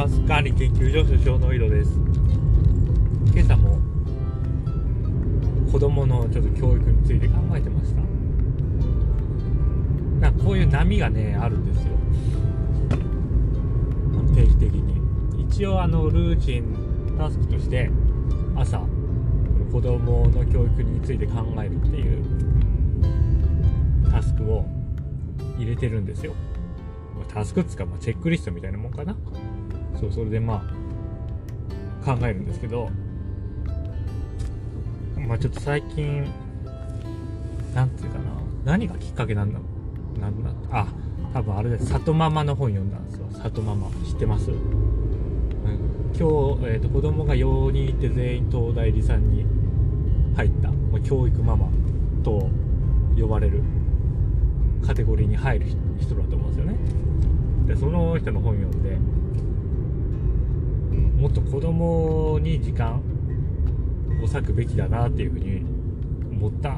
タス管理研究所所長の井戸です。今朝も子供のちょっと教育について考えてました？なんかこういう波がねあるんですよ。定期的に。一応あのルーチンタスクとして朝子供の教育について考えるっていうタスクを入れてるんですよ。タスクっつか、まあ、チェックリストみたいなもんかな。そうそれでまあ考えるんですけどまあちょっと最近なんていうかな何がきっかけなんだなんだあ多分あれです。里ママの本読んだんですよ。里ママ知ってます、うん、今日、えーと、子供が4人いて全員東大理さんに入った、まあ、教育ママと呼ばれるカテゴリーに入る人だと思うんですよね。でその人の本読んで子供に時間を割くべきだなっていうふうに思った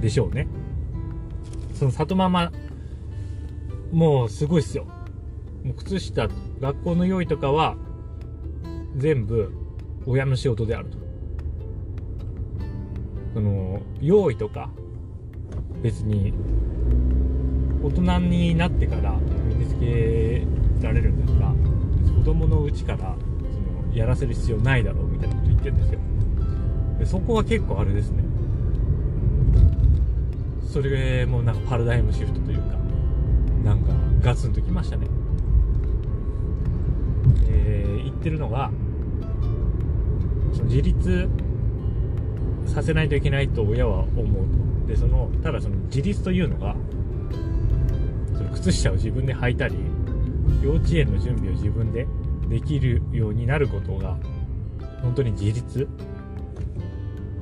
でしょうね。その里ママもうすごいっすよ。もう靴下学校の用意とかは全部親の仕事であると。その用意とか別に大人になってから身につけられるんですが子供のうちからやらせる必要ないだろうみたいなこと言ってるんですよ。でそこは結構あれですね。それもなんかパラダイムシフトというかなんかガツンときましたね。えー、言ってるのがその自立させないといけないと親は思うと。でそのただその自立というのがその靴下を自分で履いたり幼稚園の準備を自分でできるようになることが本当に自立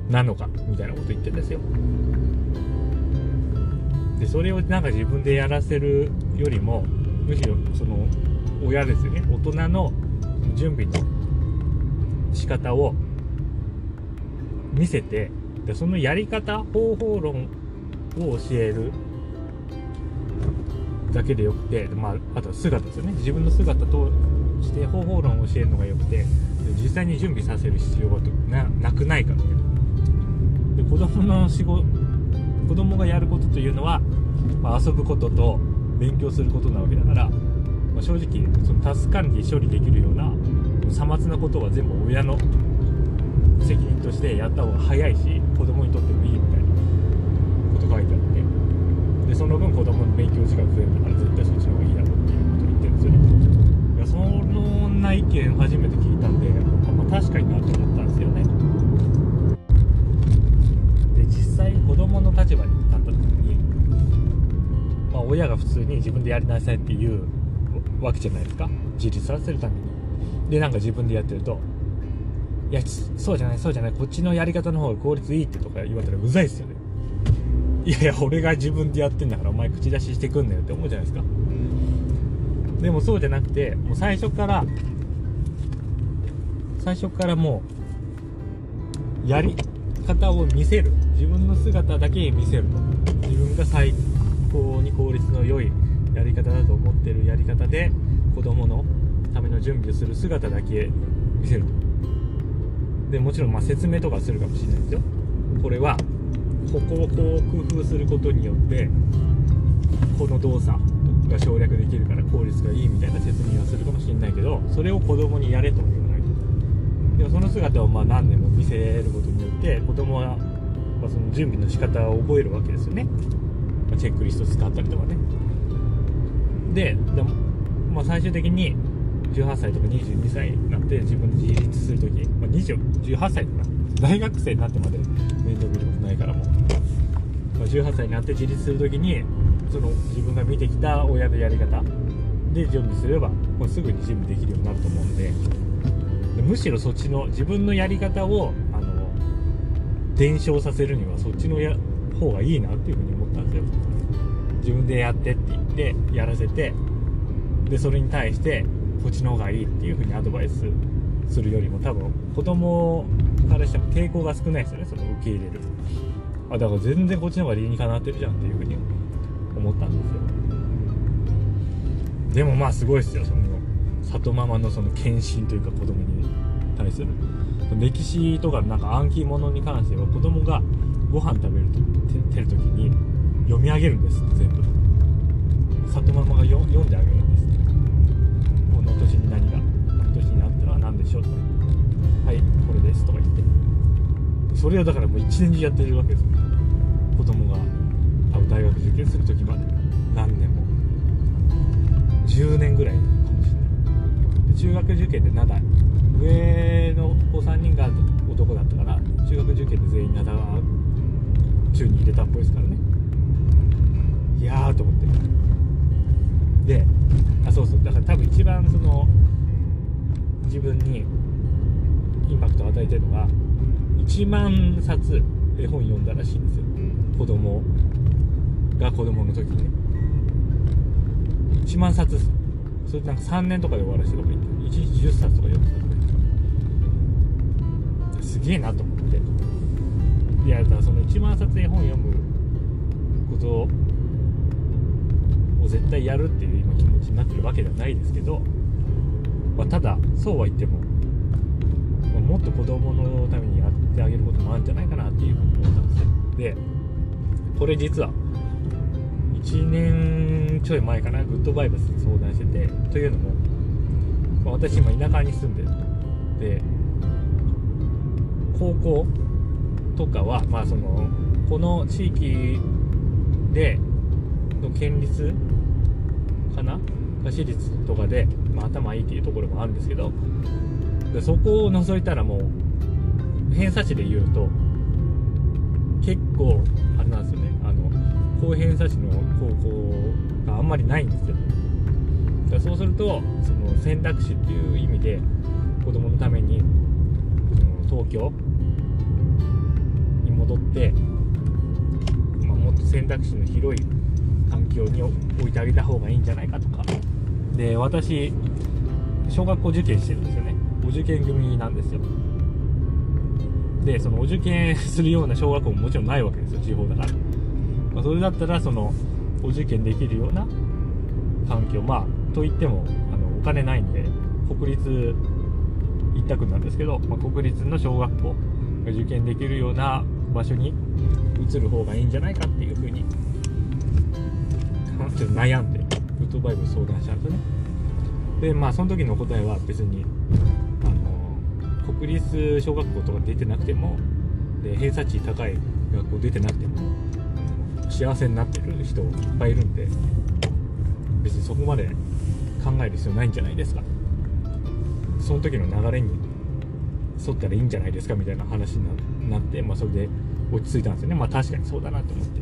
なのかみたいなこと言ってるんですよ。でそれをなんか自分でやらせるよりもむしろその親ですよね。大人の準備の仕方を見せてでそのやり方方法論を教えるだけでよくて、まあ、あとは姿ですよね。自分の姿として方法論を教えるのがよくて実際に準備させる必要がななくないかみたいなで子供の仕事子供がやることというのは、まあ、遊ぶことと勉強することなわけだから、まあ、正直そのタスク管理処理できるようなさまつなことは全部親の責任としてやった方が早いし子供にとってもいいみたいなこと書いてあってでその分子供の勉強時間増えるから絶対そっちの方がいいだろうっていうことを言ってるんですよね。そんな意見初めて聞いたんで、まあ、確かになと思ったんですよね。で実際子供の立場に立った時にまあ親が普通に自分でやりなさいっていうわけじゃないですか。自立させるために。でなんか自分でやってるといやそうじゃないそうじゃない。こっちのやり方の方が効率いいってとか言われたらうざいっすよね。いやいや俺が自分でやってんだからお前口出ししてくんなよって思うじゃないですか。でもそうじゃなくてもう最初から最初からもうやり方を見せる。自分の姿だけ見せる。と自分が最高に効率の良いやり方だと思ってるやり方で子供のための準備をする姿だけ見せる。とでもちろんま説明とかするかもしれないですよ。これはここをこう工夫することによってこの動作が省略できるから効率がいいみたいな説明はするかもしれないけどそれを子供にやれとは言わない。とでもその姿をまあ何年も見せることによって子供はまその準備の仕方を覚えるわけですよね、まチェックリスト使ったりとかね。ででも、まあ、最終的に18歳とか22歳になって自分で自立するとき、まあ、18歳とか大学生になってまで面倒見ることないからもう、まあ、18歳になって自立する時にその自分が見てきた親のやり方で準備すればもうすぐに準備できるようになると思うんで。むしろそっちの自分のやり方をあの伝承させるにはそっちのや方がいいなっていうふうに思ったんですよ。自分でやってって言ってやらせてでそれに対してこっちの方がいいっていうふうにアドバイスするよりも多分子供からしても抵抗が少ないですよねその受け入れる。あだから全然こっちの方が理にかなってるじゃんっていうふうに思ったんですよ。でもまあすごいっすよ。その里ママのその献身というか子供に対する。歴史とかなんか暗記物に関しては子供がご飯食べるとてる時に読み上げるんです全部。里ママが読んであげるんですこの年に何がこの年になったら何でしょうとか言って。はいこれですとか言って。それをだからもう一年中やってるわけですよ。子供が。大学受験する時まで何年も。10年ぐらいかもしれない。で中学受験で灘上の子3人が男だったから中学受験で全員灘中に入れたっぽいですからね。いやーと思って。であそうそう。だから多分一番その自分にインパクトを与えてるのが1万冊絵本読んだらしいんですよ。子供が子供の時ね1万冊それなんか3年とかで終わらせてとか言って1日10冊とか読んでたとかすげえなと思って。いやだからその1万冊絵本読むことを絶対やるっていう今気持ちになってるわけではないですけど、まあ、ただそうは言っても、まあ、もっと子供のためにやってあげることもあるんじゃないかなっていうふうに思ったんですよ。でこれ実は1年ちょい前かなグッドバイブスに相談しててというのも、ま、私今田舎に住んでる。で高校とかはまあそのこの地域での県立かな私立とかで、まあ、頭いいっていうところもあるんですけどでそこを除いたらもう偏差値で言うと結構あれなんですよね。あの高偏差値の高校があんまりないんですよ。だそうするとその選択肢っていう意味で子供のためにその東京に戻って、まあ、もっと選択肢の広い環境に置いてあげた方がいいんじゃないかとか。で私小学校受験してるんですよね。お受験組なんですよ。でそのお受験するような小学校ももちろんないわけですよ地方だから、まあ、それだったらそのお受験できるような環境まあといってもあのお金ないんで国立一択なんですけど、まあ、国立の小学校が受験できるような場所に移る方がいいんじゃないかっていうふうにちょっと悩んでグッドバイブ相談したんですよね。でまあその時の答えは別にあの国立小学校とか出てなくてもで偏差値高い学校出てなくても幸せになってる人いっぱいいるんで別にそこまで考える必要ないんじゃないですか。その時の流れに沿ったらいいんじゃないですかみたいな話になって、まあ、それで落ち着いたんですよね。まあ確かにそうだなと思って。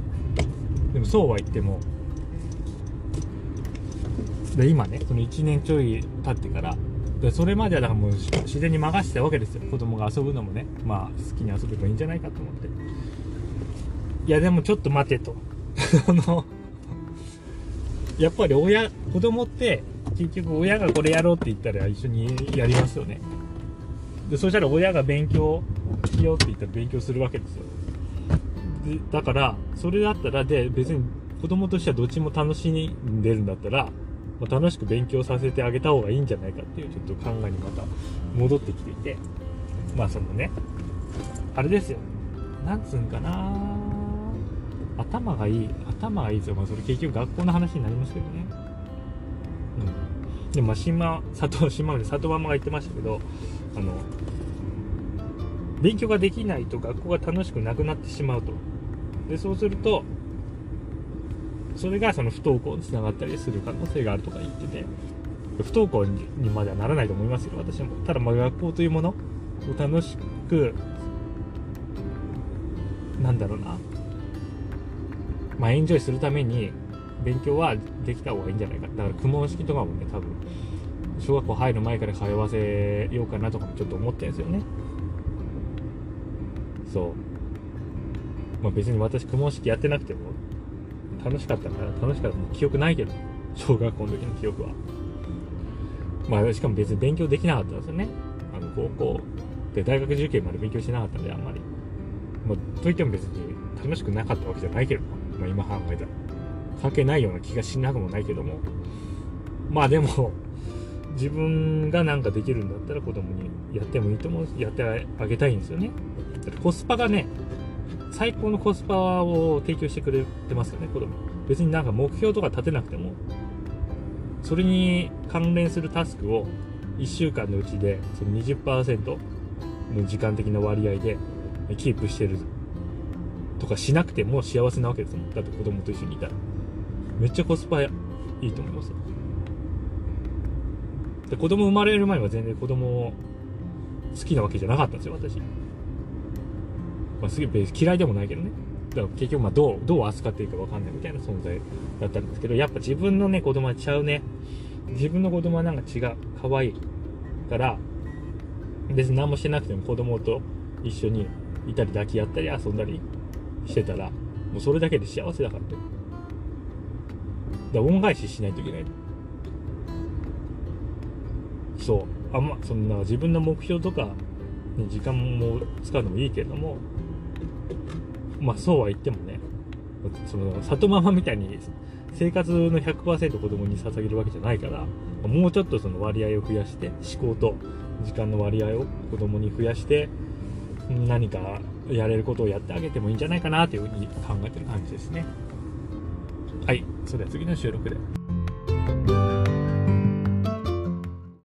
でもそうは言ってもで今ねその1年ちょい経ってからでそれまではだからもう自然に任せたわけですよ。子供が遊ぶのもねまあ好きに遊べばいいんじゃないかと思って。いやでもちょっと待てと。あのやっぱり親子供って結局親がこれやろうって言ったら一緒にやりますよね。でそしたら親が勉強しようって言ったら勉強するわけですよ。でだからそれだったらで別に子供としてはどっちも楽しんでるんだったらま、楽しく勉強させてあげた方がいいんじゃないかっていうちょっと考えにまた戻ってきていて。まあそのねあれですよ。なんつうんかな頭がいい頭がいいですよ、まあ、それ結局学校の話になりますけどね。うん。でもまあ島佐藤島で里ママが言ってましたけどあの勉強ができないと学校が楽しくなくなってしまうと。でそうするとそれがその不登校につながったりする可能性があるとか言ってて不登校にまではならないと思いますよ私も。ただまあ学校というものを楽しくなんだろうな。まあエンジョイするために勉強はできた方がいいんじゃないか。だから公文式とかもね多分小学校入る前から通わせようかなとかもちょっと思ってるんですよね。そう。まあ別に私公文式やってなくても楽しかったから楽しかった記憶ないけど小学校の時の記憶は。まあしかも別に勉強できなかったんですよね。あの高校で大学受験まで勉強しなかったんであんまり。まあといっても別に楽しくなかったわけじゃないけどまあ今考えたら関係ないような気がしなくもないけども。まあでも 自分が何かできるんだったら子供にやってもいいと思うやってあげたいんですよね。コスパがね最高のコスパを提供してくれてますよね子供。別になんか目標とか立てなくても。それに関連するタスクを1週間のうちでその20%の時間的な割合でキープしてるとかしなくても幸せなわけですもん。だって子供と一緒にいたら。めっちゃコスパいいと思いますよ。で子供生まれる前は全然子供好きなわけじゃなかったんですよ私、まあ、すげえ嫌いでもないけどね。だから結局まあどうどう扱っていいか分かんないみたいな存在だったんですけどやっぱ自分のね子供はちゃうね。自分の子供はなんか違う。可愛いから別に何もしてなくても子供と一緒にいたり抱き合ったり遊んだりしてたらもうそれだけで幸せだからねだから恩返ししないといけない。そう。あんまそんな自分の目標とかに時間も使うのもいいけれどもまあそうは言ってもねその里ママみたいに生活の100%子供に捧げるわけじゃないからもうちょっとその割合を増やして思考と時間の割合を子供に増やして何かやれることをやってあげてもいいんじゃないかなというふうに考えてる感じですね。はいそれでは次の収録で。